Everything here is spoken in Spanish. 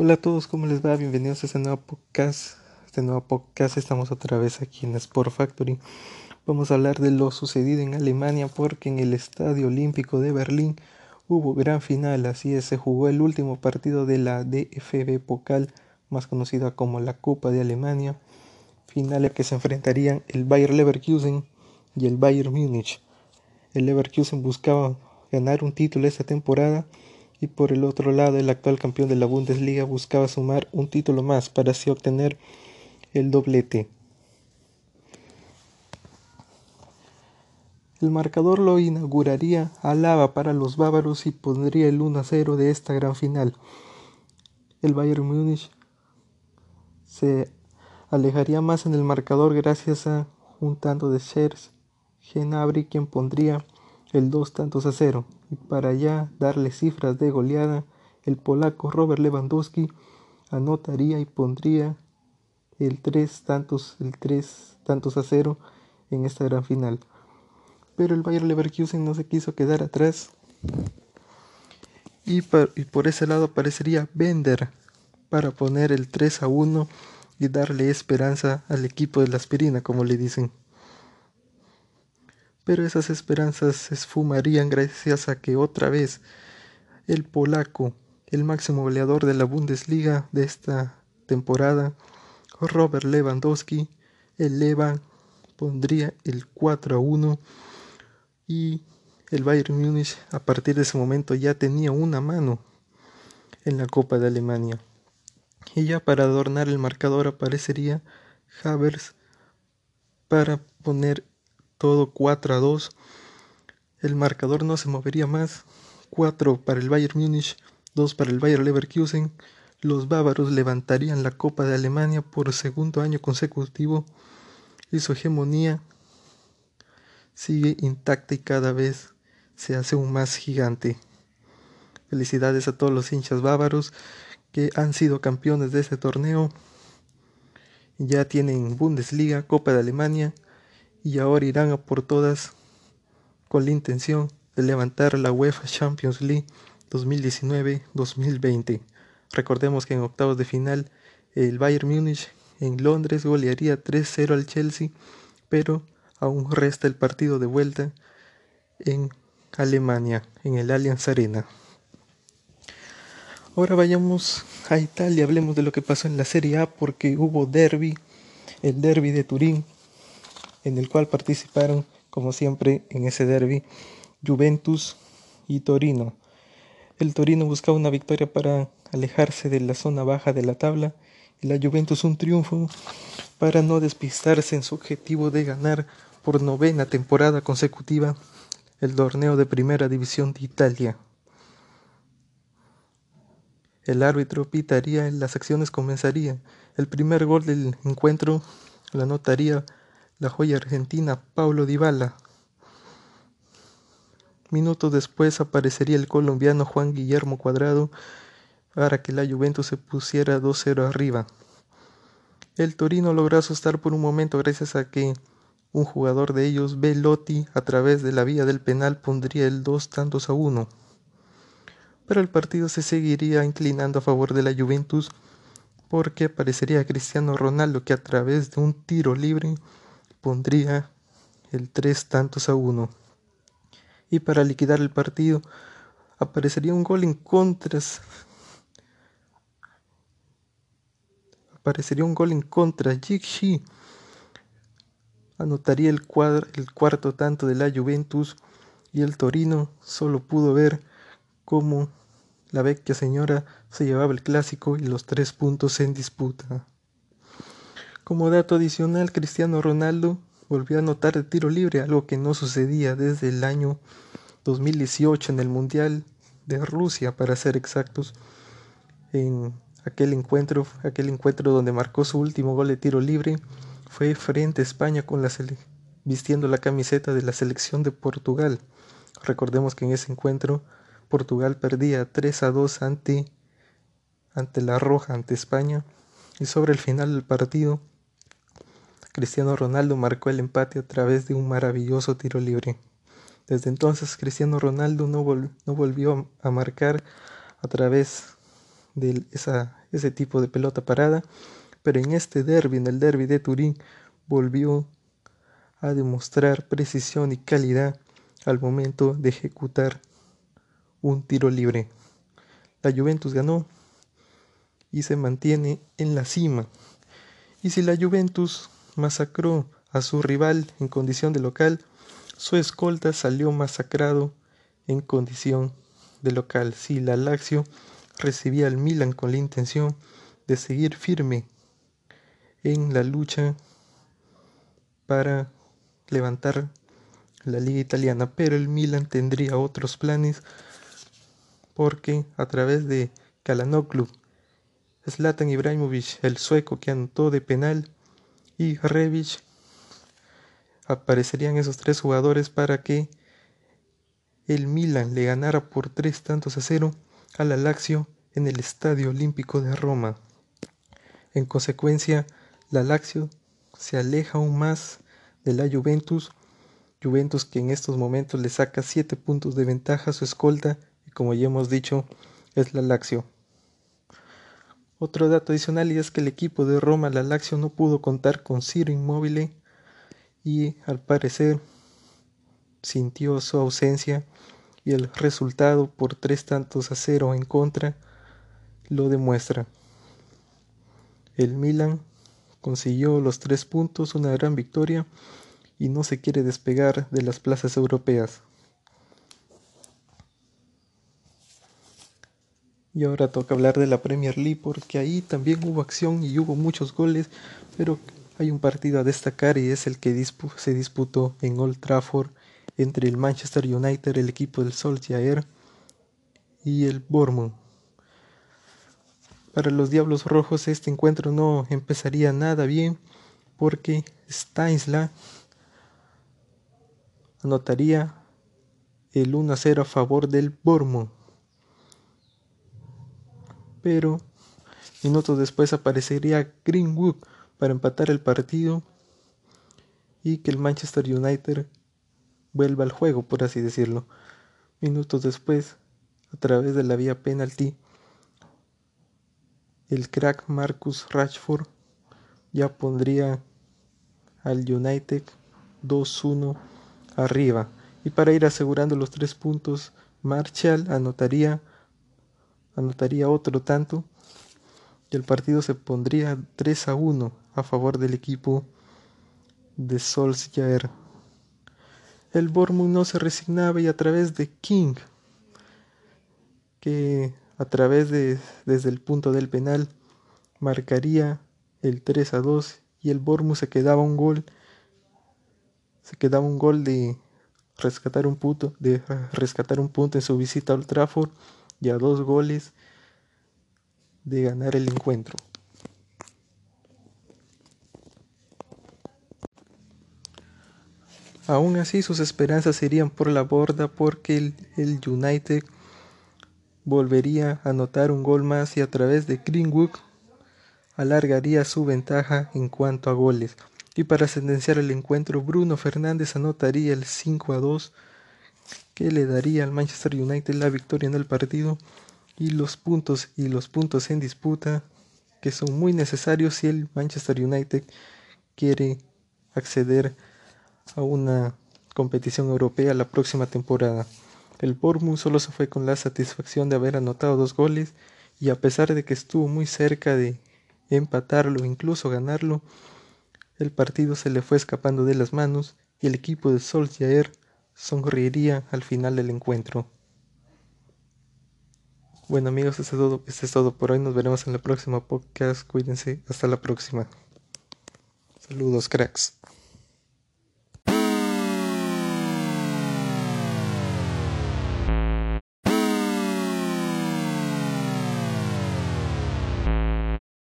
Hola a todos, ¿cómo les va? Bienvenidos a este nuevo podcast. Este nuevo podcast estamos otra vez aquí en Sport Factory. Vamos a hablar de lo sucedido en Alemania porque en el Estadio Olímpico de Berlín hubo gran final, así es, se jugó el último partido de la DFB Pokal, más conocida como la Copa de Alemania, final en que se enfrentarían el Bayer Leverkusen y el Bayern Múnich. El Leverkusen buscaba ganar un título esta temporada y por el otro lado el actual campeón de la Bundesliga buscaba sumar un título más para así obtener el doblete. El marcador lo inauguraría Alaba para los bávaros y pondría el 1 a 0 de esta gran final. El Bayern Múnich se alejaría más en el marcador gracias a un tanto de Shers Genabri quien pondría el dos tantos a cero, y para ya darle cifras de goleada, el polaco Robert Lewandowski anotaría y pondría el tres tantos, el tres tantos a cero en esta gran final. Pero el Bayer Leverkusen no se quiso quedar atrás. Y por, y por ese lado aparecería Bender para poner el 3 a 1 y darle esperanza al equipo de la aspirina, como le dicen pero esas esperanzas se esfumarían gracias a que otra vez el polaco, el máximo goleador de la Bundesliga de esta temporada, Robert Lewandowski, el Leva pondría el 4 a 1 y el Bayern Múnich a partir de ese momento ya tenía una mano en la Copa de Alemania. Y ya para adornar el marcador aparecería Havers para poner todo 4 a 2. El marcador no se movería más. 4 para el Bayern Múnich, 2 para el Bayern Leverkusen. Los bávaros levantarían la Copa de Alemania por segundo año consecutivo y su hegemonía sigue intacta y cada vez se hace aún más gigante. Felicidades a todos los hinchas bávaros que han sido campeones de este torneo. Ya tienen Bundesliga, Copa de Alemania y ahora irán a por todas con la intención de levantar la UEFA Champions League 2019-2020. Recordemos que en octavos de final el Bayern Múnich en Londres golearía 3-0 al Chelsea, pero aún resta el partido de vuelta en Alemania, en el Allianz Arena. Ahora vayamos a Italia, hablemos de lo que pasó en la Serie A porque hubo derby, el derby de Turín en el cual participaron, como siempre, en ese derby Juventus y Torino. El Torino buscaba una victoria para alejarse de la zona baja de la tabla y la Juventus un triunfo para no despistarse en su objetivo de ganar por novena temporada consecutiva el torneo de primera división de Italia. El árbitro pitaría las acciones comenzarían. El primer gol del encuentro lo anotaría la joya argentina Paulo Dybala. Minutos después aparecería el colombiano Juan Guillermo Cuadrado para que la Juventus se pusiera 2-0 arriba. El Torino logró asustar por un momento gracias a que un jugador de ellos, Belotti, a través de la vía del penal pondría el 2 tantos a 1. Pero el partido se seguiría inclinando a favor de la Juventus porque aparecería Cristiano Ronaldo que a través de un tiro libre pondría el 3 tantos a 1. Y para liquidar el partido aparecería un gol en contras. Aparecería un gol en contra. Jigshi anotaría el, el cuarto tanto de la Juventus y el Torino solo pudo ver cómo la vecchia señora se llevaba el clásico y los tres puntos en disputa. Como dato adicional, Cristiano Ronaldo volvió a anotar de tiro libre, algo que no sucedía desde el año 2018 en el Mundial de Rusia, para ser exactos, en aquel encuentro, aquel encuentro donde marcó su último gol de tiro libre, fue frente a España con la vistiendo la camiseta de la selección de Portugal. Recordemos que en ese encuentro Portugal perdía 3 a 2 ante, ante la Roja, ante España, y sobre el final del partido Cristiano Ronaldo marcó el empate a través de un maravilloso tiro libre. Desde entonces Cristiano Ronaldo no, volvió a marcar a través de ese tipo de pelota parada, pero en este derby, en el derby de Turín, volvió a demostrar precisión y calidad al momento de ejecutar un tiro libre. La Juventus ganó y se mantiene en la cima. Y si la Juventus masacró a su rival en condición de local, su escolta salió masacrado en condición de local. Si la Lazio recibía al Milan con la intención de seguir firme en la lucha para levantar la liga italiana, pero el Milan tendría otros planes porque a través de Kalanoglu, Zlatan Ibrahimovic, el sueco que anotó de penal, y Rebic, aparecerían esos tres jugadores para que el Milan le ganara por tres tantos a cero a la Lazio en el Estadio Olímpico de Roma. En consecuencia, la Lazio se aleja aún más de la Juventus, Juventus que en estos momentos le saca siete puntos de ventaja a su escolta y como ya hemos dicho es la Lazio. Otro dato adicional es que el equipo de Roma, la Lazio, no pudo contar con Ciro Immobile y al parecer sintió su ausencia y el resultado por tres tantos a cero en contra lo demuestra. El Milan consiguió los tres puntos, una gran victoria y no se quiere despegar de las plazas europeas. Y ahora toca hablar de la Premier League porque ahí también hubo acción y hubo muchos goles, pero hay un partido a destacar y es el que se disputó en Old Trafford entre el Manchester United, el equipo del Solskjaer y el Bournemouth. Para los Diablos Rojos este encuentro no empezaría nada bien porque Stainsla anotaría el 1-0 a favor del Bournemouth. Pero minutos después aparecería Greenwood para empatar el partido y que el Manchester United vuelva al juego, por así decirlo. Minutos después, a través de la vía penalti, el crack Marcus Rashford ya pondría al United 2-1 arriba. Y para ir asegurando los tres puntos, Marshall anotaría, anotaría otro tanto y el partido se pondría 3 a 1 a favor del equipo de Solskjaer. El Bournemouth no se resignaba y a través de King, que a través de desde el punto del penal marcaría el 3 a 2 y el Bournemouth se quedaba un gol se quedaba un gol de rescatar un punto de rescatar un punto en su visita al Trafford y a dos goles de ganar el encuentro. Aún así sus esperanzas serían por la borda porque el, el, United volvería a anotar un gol más y a través de Greenwood alargaría su ventaja en cuanto a goles. Y para sentenciar el encuentro, Bruno Fernández anotaría el 5 a 2 que le daría al Manchester United la victoria en el partido y los puntos y los puntos en disputa que son muy necesarios si el Manchester United quiere acceder a una competición europea la próxima temporada. El Bournemouth solo se fue con la satisfacción de haber anotado dos goles y a pesar de que estuvo muy cerca de empatarlo incluso ganarlo, el partido se le fue escapando de las manos y el equipo de Solskjaer sonreiría al final del encuentro. Bueno amigos, esto es, todo, esto es todo por hoy. Nos veremos en la próxima podcast. Cuídense. Hasta la próxima. Saludos, cracks.